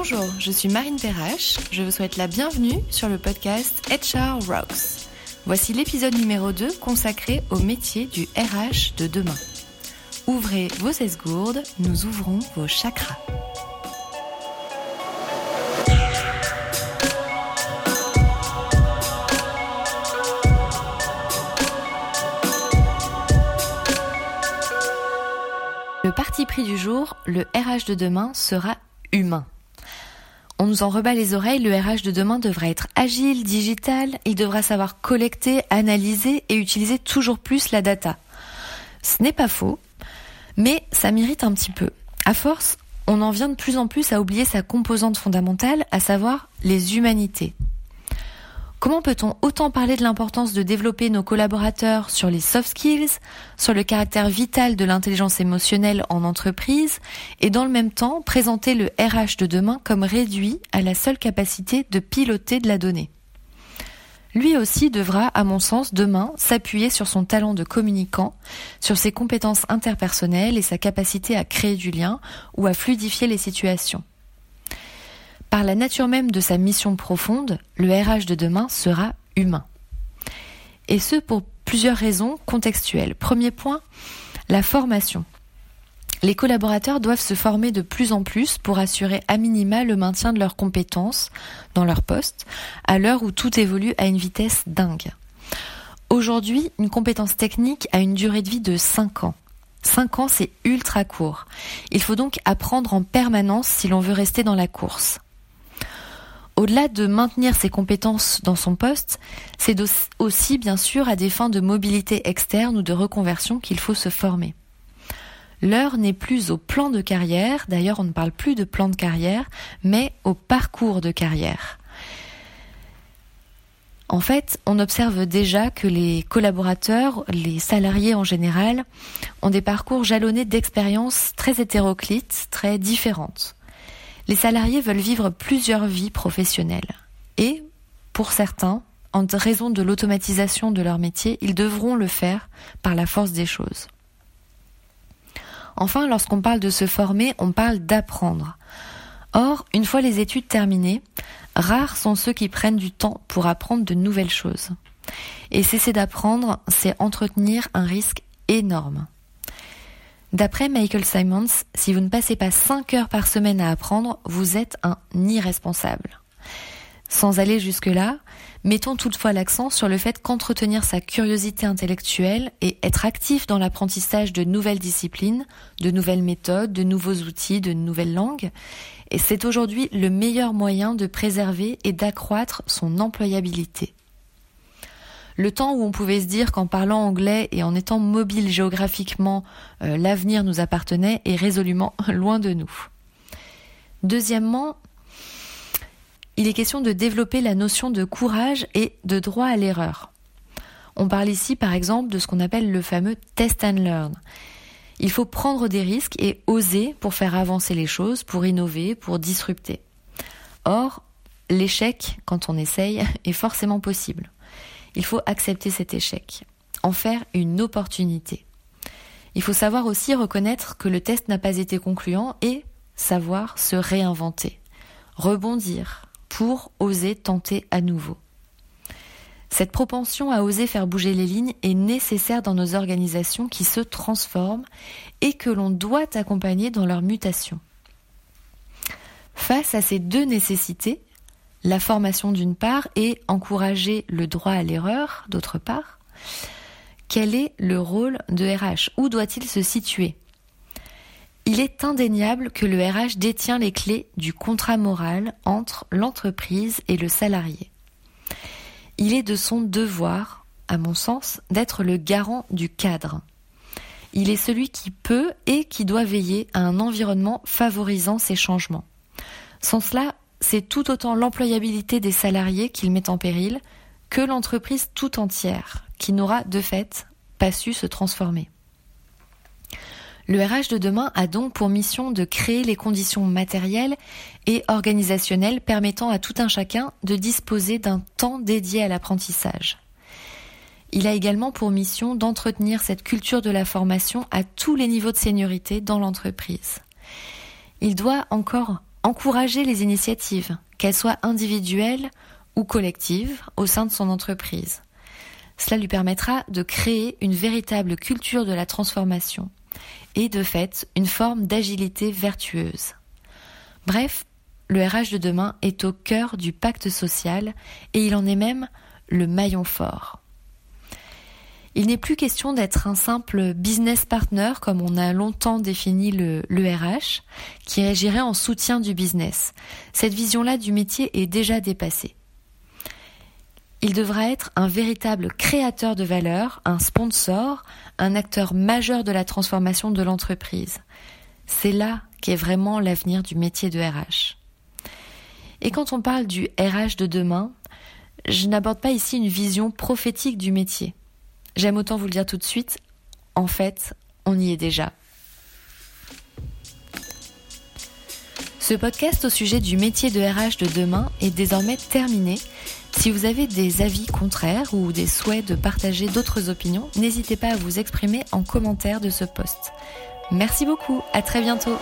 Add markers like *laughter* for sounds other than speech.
Bonjour, je suis Marine Perrache. Je vous souhaite la bienvenue sur le podcast HR Rocks. Voici l'épisode numéro 2 consacré au métier du RH de demain. Ouvrez vos esgourdes, nous ouvrons vos chakras. Le parti pris du jour, le RH de demain sera humain. On nous en rebat les oreilles, le RH de demain devra être agile, digital, il devra savoir collecter, analyser et utiliser toujours plus la data. Ce n'est pas faux, mais ça m'irrite un petit peu. À force, on en vient de plus en plus à oublier sa composante fondamentale, à savoir les humanités. Comment peut-on autant parler de l'importance de développer nos collaborateurs sur les soft skills, sur le caractère vital de l'intelligence émotionnelle en entreprise, et dans le même temps présenter le RH de demain comme réduit à la seule capacité de piloter de la donnée? Lui aussi devra, à mon sens, demain s'appuyer sur son talent de communicant, sur ses compétences interpersonnelles et sa capacité à créer du lien ou à fluidifier les situations. Par la nature même de sa mission profonde, le RH de demain sera humain. Et ce pour plusieurs raisons contextuelles. Premier point, la formation. Les collaborateurs doivent se former de plus en plus pour assurer à minima le maintien de leurs compétences dans leur poste, à l'heure où tout évolue à une vitesse dingue. Aujourd'hui, une compétence technique a une durée de vie de 5 ans. 5 ans, c'est ultra court. Il faut donc apprendre en permanence si l'on veut rester dans la course. Au-delà de maintenir ses compétences dans son poste, c'est aussi bien sûr à des fins de mobilité externe ou de reconversion qu'il faut se former. L'heure n'est plus au plan de carrière, d'ailleurs on ne parle plus de plan de carrière, mais au parcours de carrière. En fait, on observe déjà que les collaborateurs, les salariés en général, ont des parcours jalonnés d'expériences très hétéroclites, très différentes. Les salariés veulent vivre plusieurs vies professionnelles. Et, pour certains, en raison de l'automatisation de leur métier, ils devront le faire par la force des choses. Enfin, lorsqu'on parle de se former, on parle d'apprendre. Or, une fois les études terminées, rares sont ceux qui prennent du temps pour apprendre de nouvelles choses. Et cesser d'apprendre, c'est entretenir un risque énorme. D'après Michael Simons, si vous ne passez pas 5 heures par semaine à apprendre, vous êtes un irresponsable. Sans aller jusque-là, mettons toutefois l'accent sur le fait qu'entretenir sa curiosité intellectuelle et être actif dans l'apprentissage de nouvelles disciplines, de nouvelles méthodes, de nouveaux outils, de nouvelles langues, c'est aujourd'hui le meilleur moyen de préserver et d'accroître son employabilité. Le temps où on pouvait se dire qu'en parlant anglais et en étant mobile géographiquement, euh, l'avenir nous appartenait est résolument *laughs* loin de nous. Deuxièmement, il est question de développer la notion de courage et de droit à l'erreur. On parle ici par exemple de ce qu'on appelle le fameux test and learn. Il faut prendre des risques et oser pour faire avancer les choses, pour innover, pour disrupter. Or, l'échec, quand on essaye, *laughs* est forcément possible. Il faut accepter cet échec, en faire une opportunité. Il faut savoir aussi reconnaître que le test n'a pas été concluant et savoir se réinventer, rebondir, pour oser tenter à nouveau. Cette propension à oser faire bouger les lignes est nécessaire dans nos organisations qui se transforment et que l'on doit accompagner dans leur mutation. Face à ces deux nécessités, la formation d'une part et encourager le droit à l'erreur d'autre part, quel est le rôle de RH Où doit-il se situer? Il est indéniable que le RH détient les clés du contrat moral entre l'entreprise et le salarié. Il est de son devoir, à mon sens, d'être le garant du cadre. Il est celui qui peut et qui doit veiller à un environnement favorisant ces changements. Sans cela, c'est tout autant l'employabilité des salariés qu'il met en péril que l'entreprise tout entière, qui n'aura de fait pas su se transformer. Le RH de demain a donc pour mission de créer les conditions matérielles et organisationnelles permettant à tout un chacun de disposer d'un temps dédié à l'apprentissage. Il a également pour mission d'entretenir cette culture de la formation à tous les niveaux de seniorité dans l'entreprise. Il doit encore encourager les initiatives, qu'elles soient individuelles ou collectives, au sein de son entreprise. Cela lui permettra de créer une véritable culture de la transformation et de fait une forme d'agilité vertueuse. Bref, le RH de demain est au cœur du pacte social et il en est même le maillon fort. Il n'est plus question d'être un simple business partner comme on a longtemps défini le, RH, qui agirait en soutien du business. Cette vision-là du métier est déjà dépassée. Il devra être un véritable créateur de valeur, un sponsor, un acteur majeur de la transformation de l'entreprise. C'est là qu'est vraiment l'avenir du métier de RH. Et quand on parle du RH de demain, je n'aborde pas ici une vision prophétique du métier. J'aime autant vous le dire tout de suite, en fait, on y est déjà. Ce podcast au sujet du métier de RH de demain est désormais terminé. Si vous avez des avis contraires ou des souhaits de partager d'autres opinions, n'hésitez pas à vous exprimer en commentaire de ce post. Merci beaucoup, à très bientôt.